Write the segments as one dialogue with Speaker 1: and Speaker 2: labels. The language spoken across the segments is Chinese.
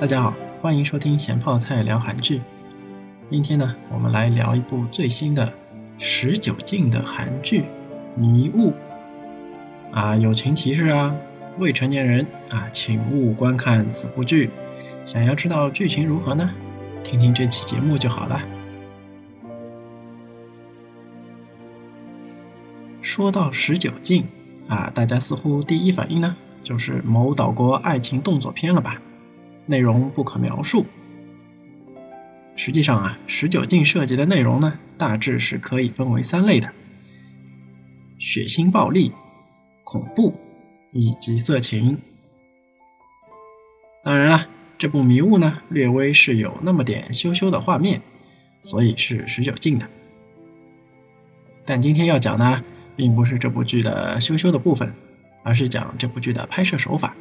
Speaker 1: 大家好，欢迎收听咸泡菜聊韩剧。今天呢，我们来聊一部最新的十九禁的韩剧《迷雾》啊，友情提示啊，未成年人啊，请勿观看此部剧。想要知道剧情如何呢？听听这期节目就好了。说到十九禁啊，大家似乎第一反应呢，就是某岛国爱情动作片了吧？内容不可描述。实际上啊，十九禁涉及的内容呢，大致是可以分为三类的：血腥暴力、恐怖以及色情。当然了，这部《迷雾》呢，略微是有那么点羞羞的画面，所以是十九禁的。但今天要讲呢，并不是这部剧的羞羞的部分，而是讲这部剧的拍摄手法。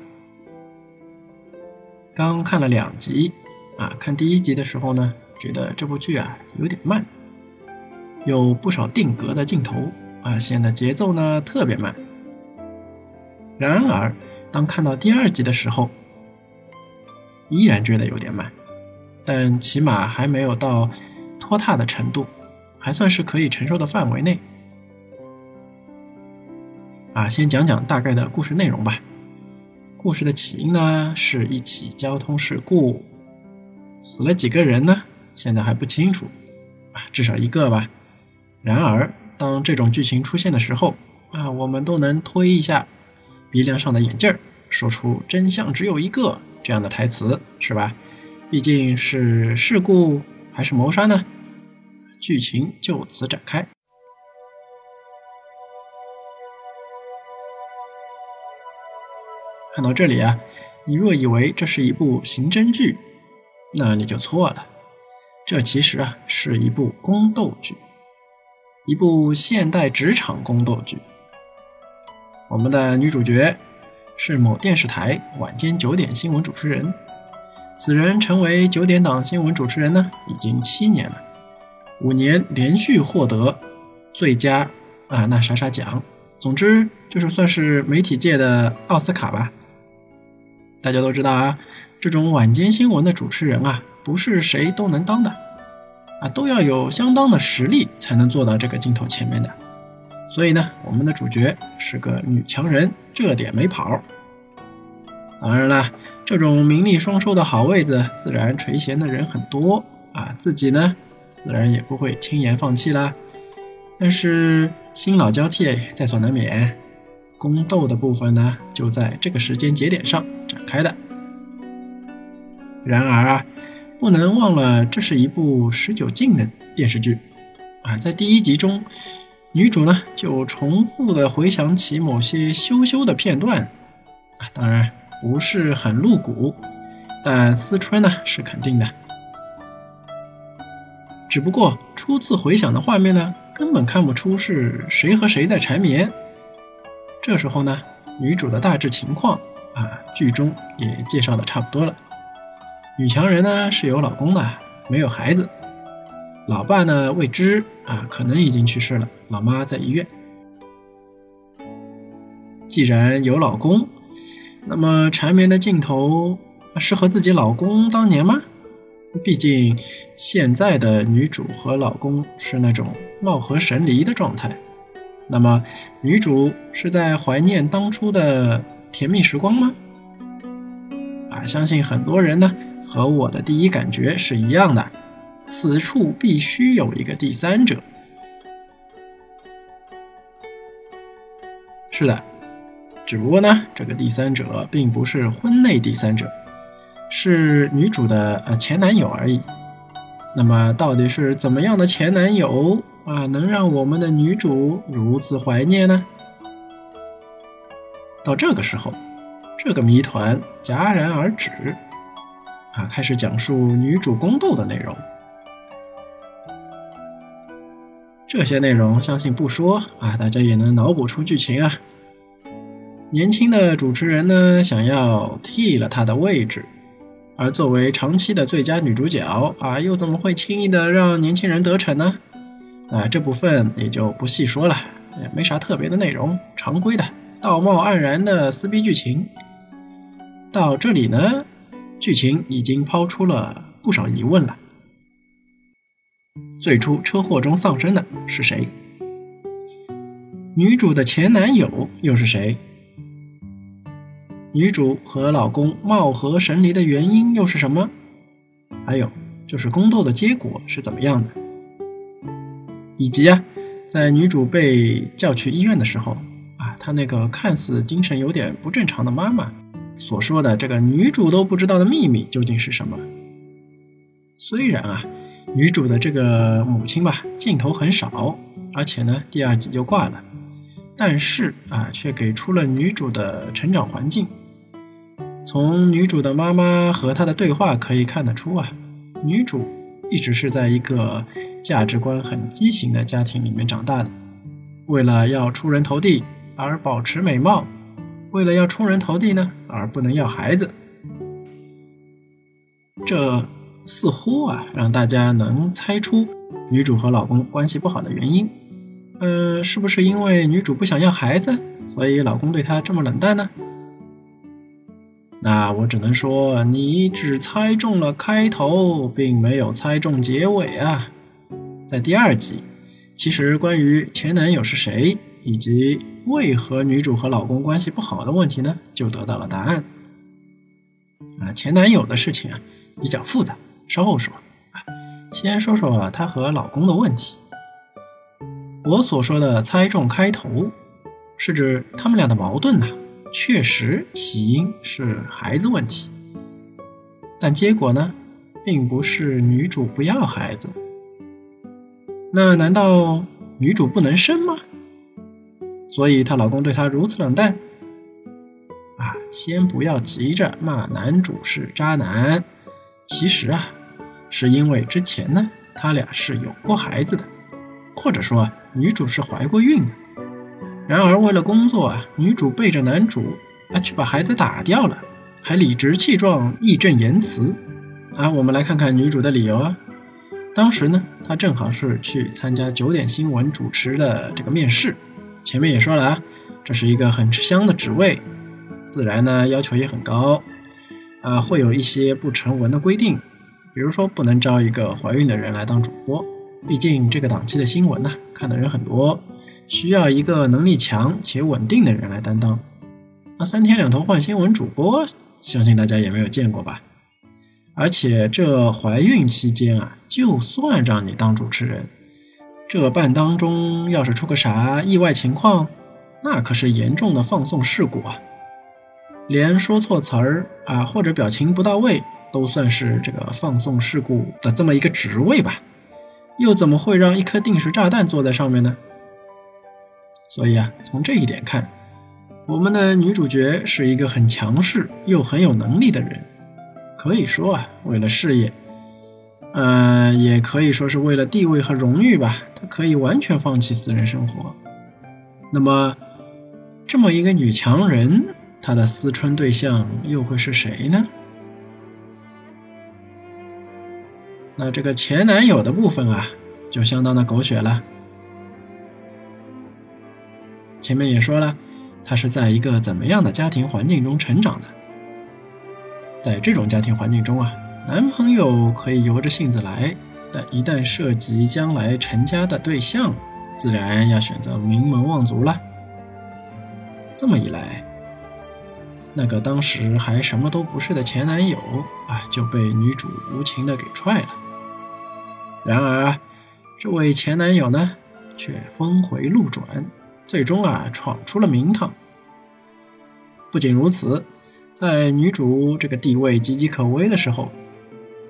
Speaker 1: 刚看了两集，啊，看第一集的时候呢，觉得这部剧啊有点慢，有不少定格的镜头，啊，显得节奏呢特别慢。然而，当看到第二集的时候，依然觉得有点慢，但起码还没有到拖沓的程度，还算是可以承受的范围内。啊，先讲讲大概的故事内容吧。故事的起因呢，是一起交通事故，死了几个人呢？现在还不清楚，啊，至少一个吧。然而，当这种剧情出现的时候，啊，我们都能推一下鼻梁上的眼镜儿，说出“真相只有一个”这样的台词，是吧？毕竟是事故还是谋杀呢？剧情就此展开。看到这里啊，你若以为这是一部刑侦剧，那你就错了。这其实啊是一部宫斗剧，一部现代职场宫斗剧。我们的女主角是某电视台晚间九点新闻主持人，此人成为九点档新闻主持人呢已经七年了，五年连续获得最佳啊那啥啥奖，总之就是算是媒体界的奥斯卡吧。大家都知道啊，这种晚间新闻的主持人啊，不是谁都能当的，啊，都要有相当的实力才能坐到这个镜头前面的。所以呢，我们的主角是个女强人，这点没跑。当然了，这种名利双收的好位子，自然垂涎的人很多啊，自己呢，自然也不会轻言放弃啦。但是新老交替在所难免。宫斗的部分呢，就在这个时间节点上展开的。然而啊，不能忘了，这是一部十九禁的电视剧啊。在第一集中，女主呢就重复的回想起某些羞羞的片段啊，当然不是很露骨，但思春呢是肯定的。只不过初次回想的画面呢，根本看不出是谁和谁在缠绵。这时候呢，女主的大致情况啊，剧中也介绍的差不多了。女强人呢是有老公的，没有孩子，老爸呢未知啊，可能已经去世了，老妈在医院。既然有老公，那么缠绵的镜头是和自己老公当年吗？毕竟现在的女主和老公是那种貌合神离的状态。那么，女主是在怀念当初的甜蜜时光吗？啊，相信很多人呢和我的第一感觉是一样的，此处必须有一个第三者。是的，只不过呢，这个第三者并不是婚内第三者，是女主的呃前男友而已。那么，到底是怎么样的前男友？啊，能让我们的女主如此怀念呢？到这个时候，这个谜团戛然而止，啊，开始讲述女主宫斗的内容。这些内容相信不说啊，大家也能脑补出剧情啊。年轻的主持人呢，想要替了她的位置，而作为长期的最佳女主角啊，又怎么会轻易的让年轻人得逞呢？啊，这部分也就不细说了，也没啥特别的内容，常规的道貌岸然的撕逼剧情。到这里呢，剧情已经抛出了不少疑问了。最初车祸中丧生的是谁？女主的前男友又是谁？女主和老公貌合神离的原因又是什么？还有就是宫斗的结果是怎么样的？以及啊，在女主被叫去医院的时候啊，她那个看似精神有点不正常的妈妈所说的这个女主都不知道的秘密究竟是什么？虽然啊，女主的这个母亲吧镜头很少，而且呢第二集就挂了。但是啊，却给出了女主的成长环境。从女主的妈妈和她的对话可以看得出啊，女主一直是在一个价值观很畸形的家庭里面长大的。为了要出人头地而保持美貌，为了要出人头地呢而不能要孩子，这似乎啊让大家能猜出女主和老公关系不好的原因。呃，是不是因为女主不想要孩子，所以老公对她这么冷淡呢？那我只能说，你只猜中了开头，并没有猜中结尾啊！在第二集，其实关于前男友是谁，以及为何女主和老公关系不好的问题呢，就得到了答案。啊，前男友的事情啊，比较复杂，稍后说。啊，先说说她和老公的问题。我所说的猜中开头，是指他们俩的矛盾呐，确实起因是孩子问题，但结果呢，并不是女主不要孩子。那难道女主不能生吗？所以她老公对她如此冷淡？啊，先不要急着骂男主是渣男，其实啊，是因为之前呢，他俩是有过孩子的。或者说女主是怀过孕的，然而为了工作啊，女主背着男主啊去把孩子打掉了，还理直气壮、义正言辞啊。我们来看看女主的理由啊。当时呢，他正好是去参加九点新闻主持的这个面试，前面也说了啊，这是一个很吃香的职位，自然呢要求也很高啊，会有一些不成文的规定，比如说不能招一个怀孕的人来当主播。毕竟这个档期的新闻呢，看的人很多，需要一个能力强且稳定的人来担当。那三天两头换新闻主播，相信大家也没有见过吧？而且这怀孕期间啊，就算让你当主持人，这半当中要是出个啥意外情况，那可是严重的放送事故啊！连说错词儿啊，或者表情不到位，都算是这个放送事故的这么一个职位吧？又怎么会让一颗定时炸弹坐在上面呢？所以啊，从这一点看，我们的女主角是一个很强势又很有能力的人。可以说啊，为了事业，呃，也可以说是为了地位和荣誉吧，她可以完全放弃私人生活。那么，这么一个女强人，她的思春对象又会是谁呢？那这个前男友的部分啊，就相当的狗血了。前面也说了，他是在一个怎么样的家庭环境中成长的？在这种家庭环境中啊，男朋友可以由着性子来，但一旦涉及将来成家的对象，自然要选择名门望族了。这么一来，那个当时还什么都不是的前男友啊，就被女主无情的给踹了。然而，这位前男友呢，却峰回路转，最终啊闯出了名堂。不仅如此，在女主这个地位岌岌可危的时候，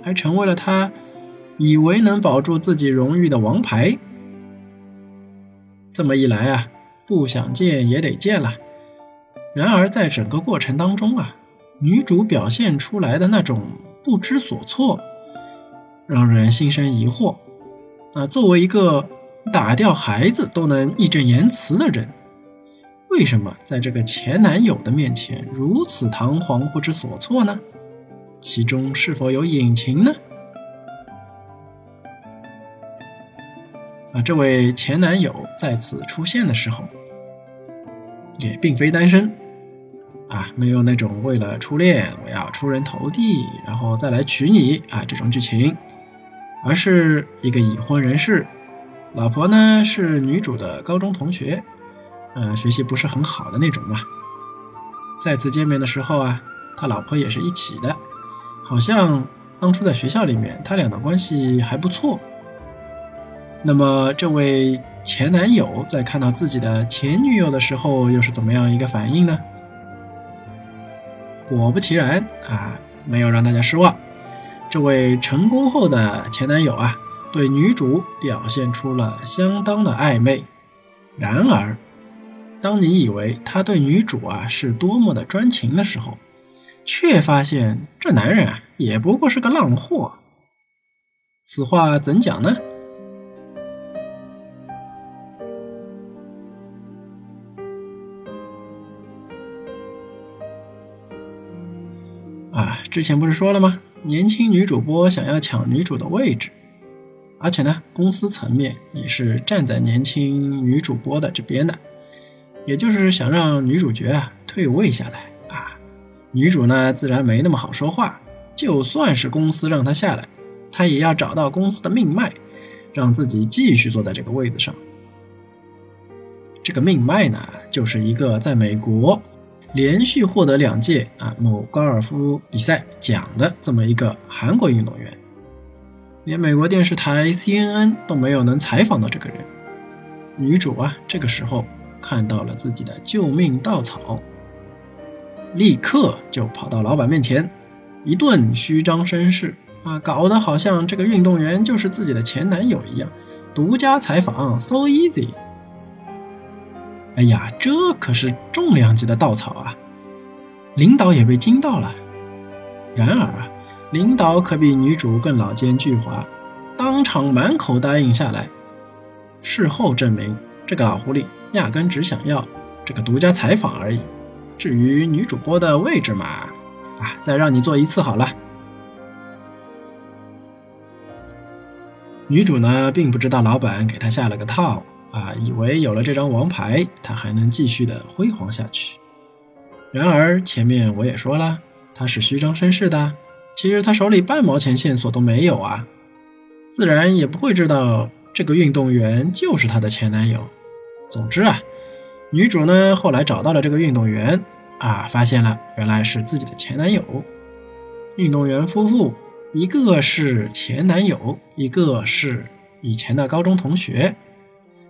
Speaker 1: 还成为了她以为能保住自己荣誉的王牌。这么一来啊，不想见也得见了。然而，在整个过程当中啊，女主表现出来的那种不知所措。让人心生疑惑，啊，作为一个打掉孩子都能义正言辞的人，为什么在这个前男友的面前如此堂皇不知所措呢？其中是否有隐情呢？啊，这位前男友再次出现的时候，也并非单身，啊，没有那种为了初恋我要出人头地，然后再来娶你啊这种剧情，而是一个已婚人士，老婆呢是女主的高中同学，呃，学习不是很好的那种嘛。再次见面的时候啊，他老婆也是一起的，好像当初在学校里面他俩的关系还不错。那么这位前男友在看到自己的前女友的时候，又是怎么样一个反应呢？果不其然啊，没有让大家失望。这位成功后的前男友啊，对女主表现出了相当的暧昧。然而，当你以为他对女主啊是多么的专情的时候，却发现这男人啊也不过是个浪货。此话怎讲呢？啊，之前不是说了吗？年轻女主播想要抢女主的位置，而且呢，公司层面也是站在年轻女主播的这边的，也就是想让女主角啊退位下来啊。女主呢，自然没那么好说话，就算是公司让她下来，她也要找到公司的命脉，让自己继续坐在这个位子上。这个命脉呢，就是一个在美国。连续获得两届啊某高尔夫比赛奖的这么一个韩国运动员，连美国电视台 CNN 都没有能采访到这个人。女主啊，这个时候看到了自己的救命稻草，立刻就跑到老板面前，一顿虚张声势啊，搞得好像这个运动员就是自己的前男友一样，独家采访，so easy。哎呀，这可是重量级的稻草啊！领导也被惊到了。然而啊，领导可比女主更老奸巨猾，当场满口答应下来。事后证明，这个老狐狸压根只想要这个独家采访而已。至于女主播的位置嘛，啊，再让你做一次好了。女主呢，并不知道老板给她下了个套。啊，以为有了这张王牌，她还能继续的辉煌下去。然而前面我也说了，他是虚张声势的，其实他手里半毛钱线索都没有啊，自然也不会知道这个运动员就是她的前男友。总之啊，女主呢后来找到了这个运动员，啊，发现了原来是自己的前男友。运动员夫妇，一个是前男友，一个是以前的高中同学。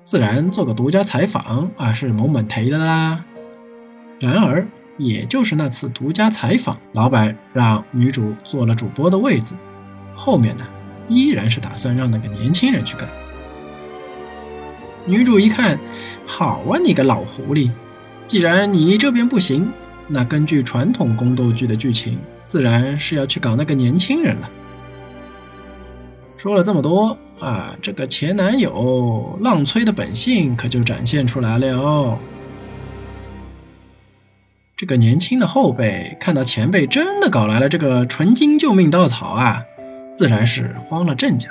Speaker 1: 自然做个独家采访啊，是某某提的啦。然而，也就是那次独家采访，老板让女主坐了主播的位子，后面呢，依然是打算让那个年轻人去干。女主一看，好啊，你个老狐狸，既然你这边不行，那根据传统宫斗剧的剧情，自然是要去搞那个年轻人了。说了这么多啊，这个前男友浪催的本性可就展现出来了哦。这个年轻的后辈看到前辈真的搞来了这个纯金救命稻草啊，自然是慌了阵脚，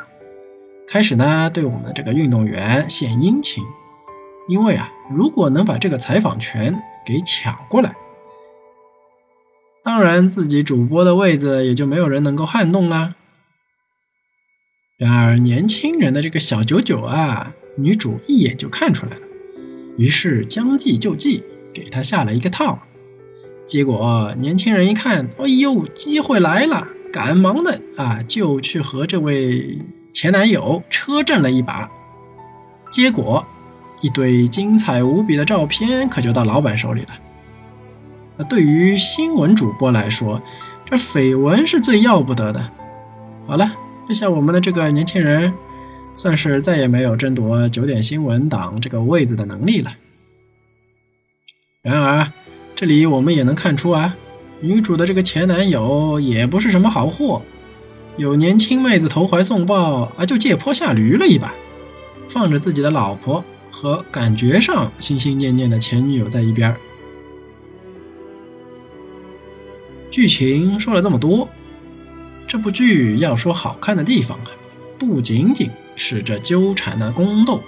Speaker 1: 开始呢对我们的这个运动员献殷勤，因为啊，如果能把这个采访权给抢过来，当然自己主播的位子也就没有人能够撼动啦。然而，年轻人的这个小九九啊，女主一眼就看出来了，于是将计就计，给他下了一个套。结果，年轻人一看，哎呦，机会来了，赶忙的啊，就去和这位前男友车震了一把。结果，一堆精彩无比的照片可就到老板手里了。那对于新闻主播来说，这绯闻是最要不得的。好了。这下我们的这个年轻人，算是再也没有争夺九点新闻档这个位子的能力了。然而，这里我们也能看出啊，女主的这个前男友也不是什么好货，有年轻妹子投怀送抱啊，就借坡下驴了一把，放着自己的老婆和感觉上心心念念的前女友在一边。剧情说了这么多。这部剧要说好看的地方啊，不仅仅是这纠缠的宫斗，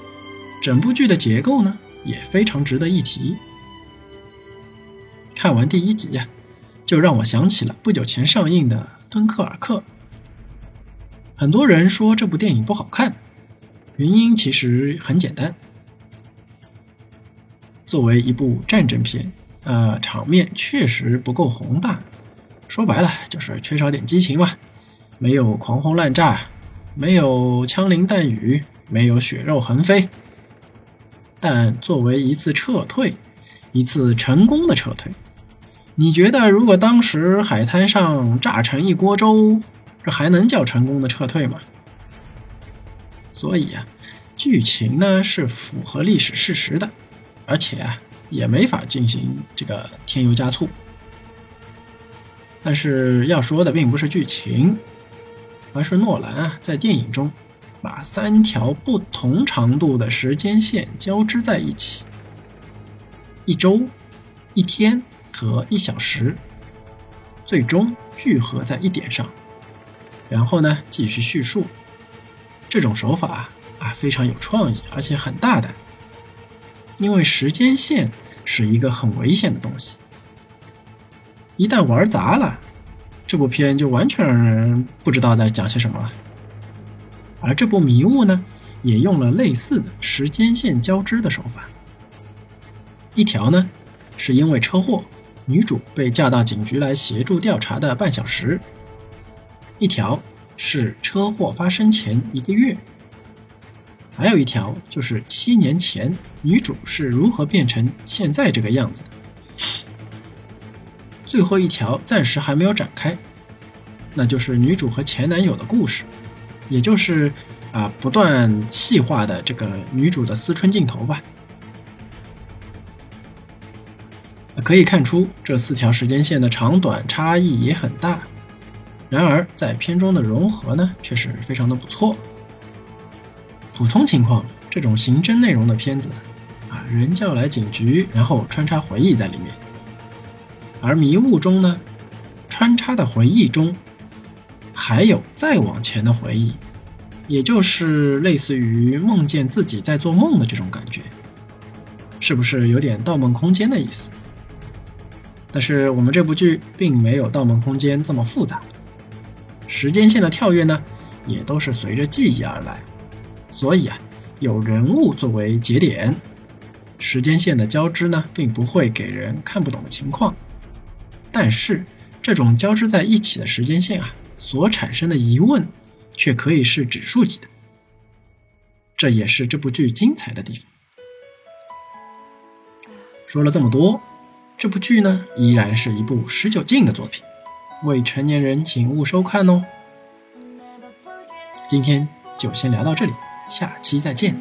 Speaker 1: 整部剧的结构呢也非常值得一提。看完第一集呀，就让我想起了不久前上映的《敦刻尔克》。很多人说这部电影不好看，原因其实很简单。作为一部战争片，呃，场面确实不够宏大，说白了就是缺少点激情嘛，没有狂轰滥炸，没有枪林弹雨，没有血肉横飞。但作为一次撤退，一次成功的撤退，你觉得如果当时海滩上炸成一锅粥？还能叫成功的撤退吗？所以啊，剧情呢是符合历史事实的，而且啊也没法进行这个添油加醋。但是要说的并不是剧情，而是诺兰啊在电影中把三条不同长度的时间线交织在一起，一周、一天和一小时，最终聚合在一点上。然后呢，继续叙述。这种手法啊，非常有创意，而且很大胆。因为时间线是一个很危险的东西，一旦玩砸了，这部片就完全让人不知道在讲些什么了。而这部《迷雾》呢，也用了类似的时间线交织的手法。一条呢，是因为车祸，女主被叫到警局来协助调查的半小时。一条是车祸发生前一个月，还有一条就是七年前女主是如何变成现在这个样子的。最后一条暂时还没有展开，那就是女主和前男友的故事，也就是啊不断细化的这个女主的思春镜头吧。可以看出这四条时间线的长短差异也很大。然而，在片中的融合呢，却是非常的不错。普通情况，这种刑侦内容的片子，啊，人叫来警局，然后穿插回忆在里面。而迷雾中呢，穿插的回忆中，还有再往前的回忆，也就是类似于梦见自己在做梦的这种感觉，是不是有点《盗梦空间》的意思？但是我们这部剧并没有《盗梦空间》这么复杂。时间线的跳跃呢，也都是随着记忆而来，所以啊，有人物作为节点，时间线的交织呢，并不会给人看不懂的情况。但是，这种交织在一起的时间线啊，所产生的疑问，却可以是指数级的。这也是这部剧精彩的地方。说了这么多，这部剧呢，依然是一部十九禁的作品。未成年人请勿收看哦。今天就先聊到这里，下期再见。